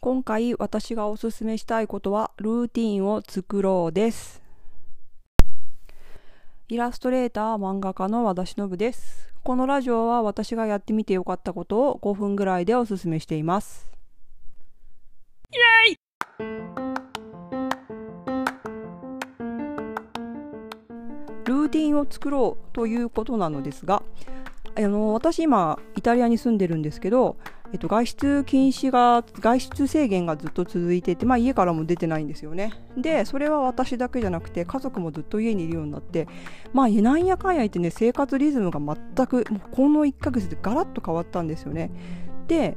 今回私がおすすめしたいことはルーティンを作ろうです。イラストレーター漫画家の和田忍です。このラジオは私がやってみてよかったことを5分ぐらいでおすすめしています。イエイ！ルーティンを作ろうということなのですがあの私今イタリアに住んでるんですけどえっと、外出禁止が外出制限がずっと続いていて、まあ、家からも出てないんですよね。でそれは私だけじゃなくて家族もずっと家にいるようになってまあなんやかんや言ってね生活リズムが全くもうこの1ヶ月でガラッと変わったんですよね。で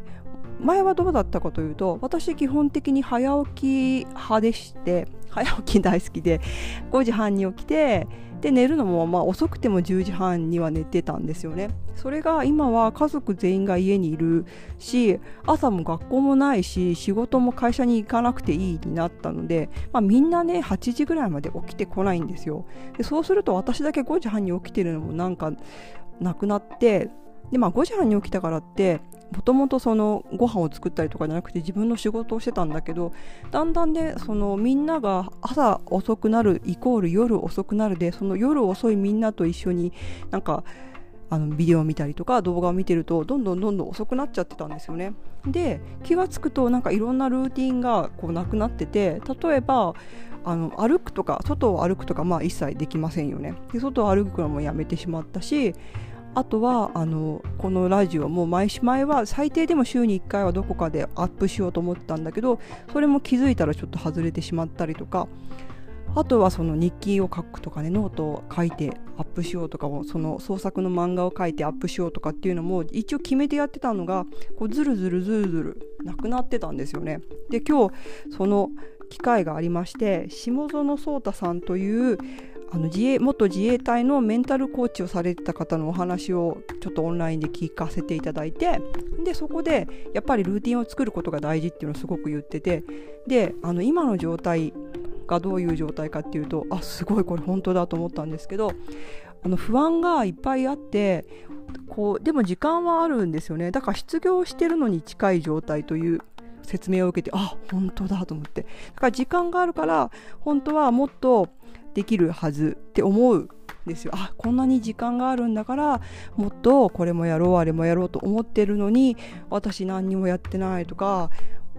前はどうだったかというと私基本的に早起き派でして早起き大好きで5時半に起きてで寝るのもまあ遅くても10時半には寝てたんですよね。それが今は家族全員が家にいるし朝も学校もないし仕事も会社に行かなくていいになったので、まあ、みんなね8時ぐらいまで起きてこないんですよ。でそうすると私だけ5時半に起きてるのもなんかなくなってでまあ5時半に起きたからってもともとそのご飯を作ったりとかじゃなくて自分の仕事をしてたんだけどだんだんねそのみんなが朝遅くなるイコール夜遅くなるでその夜遅いみんなと一緒になんかあのビデオを見たりとか動画を見てるとどんどんどんどん遅くなっちゃってたんですよね。で気が付くとなんかいろんなルーティンがこうなくなってて例えばあの歩くとか外を歩くとかまあ一切できませんよね。で外を歩くのもやめてしまったしあとはあのこのラジオも毎前は最低でも週に1回はどこかでアップしようと思ってたんだけどそれも気づいたらちょっと外れてしまったりとかあとはその日記を書くとかねノートを書いてアップしようとかもその創作の漫画を書いてアップしようとかっていうのも一応決めてやってたのがこうずるずるずるずるなくなってたんですよね。で今日その機会がありまして下園壮太さんというあの自衛元自衛隊のメンタルコーチをされてた方のお話をちょっとオンラインで聞かせていただいてでそこでやっぱりルーティンを作ることが大事っていうのをすごく言っててであの今の状態がどういう状態かっていうとあすごいこれ本当だと思ったんですけどあの不安がいっぱいあってこうでも時間はあるんですよね。だから失業してるのに近い状態という説明を受けてあ本当だと思って。だから時間があるから本当はもっとできるはずって思うんですよ。あこんなに時間があるんだからもっとこれもやろうあれもやろうと思ってるのに私何にもやってないとか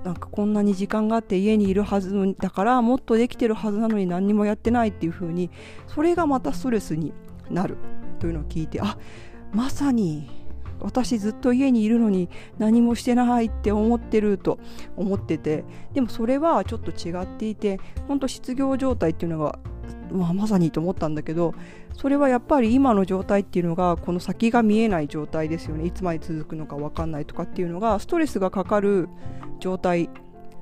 なんかこんなに時間があって家にいるはずだからもっとできてるはずなのに何にもやってないっていう風にそれがまたストレスになるというのを聞いてあまさに私ずっと家にいるのに何もしてないって思ってると思っててでもそれはちょっと違っていて本当失業状態っていうのがまあ、まさにと思ったんだけどそれはやっぱり今の状態っていうのがこの先が見えない状態ですよね。いつまで続くのか分かんないとかっていうのがストレスがかかる状態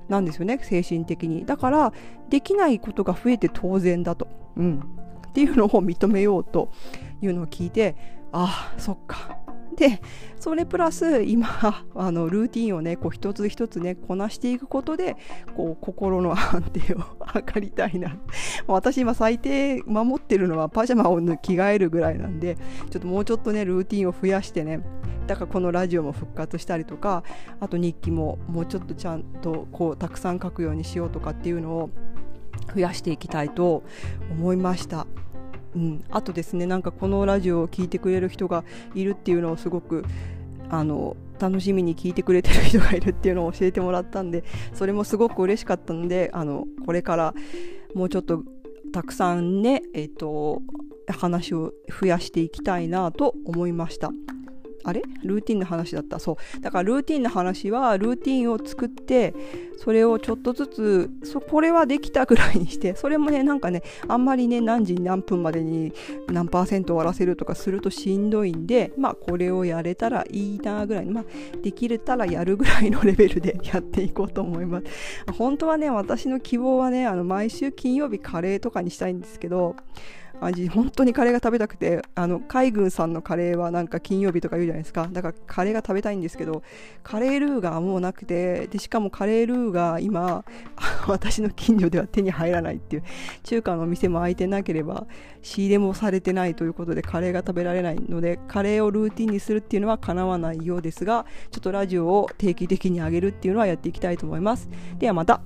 なんですよね精神的に。だからできないことが増えて当然だと、うん、っていうのを認めようというのを聞いてああそっか。でそれプラス今あのルーティンをねこう一つ一つねこなしていくことでこう心の安定を図りたいな 私今最低守ってるのはパジャマを着替えるぐらいなんでちょっともうちょっとねルーティンを増やしてねだからこのラジオも復活したりとかあと日記ももうちょっとちゃんとこうたくさん書くようにしようとかっていうのを増やしていきたいと思いました。うん、あとですねなんかこのラジオを聴いてくれる人がいるっていうのをすごくあの楽しみに聞いてくれてる人がいるっていうのを教えてもらったんでそれもすごく嬉しかったのであのこれからもうちょっとたくさんね、えーと話を増やしていきたいなと思いました。あれ？ルーティンの話だった。そう。だからルーティンの話はルーティンを作ってそれをちょっとずつそこれはできたぐらいにしてそれもねなんかねあんまりね何時何分までに何パーセント終わらせるとかするとしんどいんでまあこれをやれたらいいなぐらいまあできれたらやるぐらいのレベルで やっていこうと思います。本当はね私の希望はねあの毎週金曜日カレーとかにしたいんですけど味本当にカレーが食べたくてあの海軍さんのカレーはなんか金曜日とか言うじゃないですか。だからカレーが食べたいんですけどカレールーがもうなくてでしかもカレールーが今 私の近所では手に入らないっていう中華のお店も開いてなければ仕入れもされてないということでカレーが食べられないのでカレーをルーティンにするっていうのはかなわないようですがちょっとラジオを定期的に上げるっていうのはやっていきたいと思います。ではまた。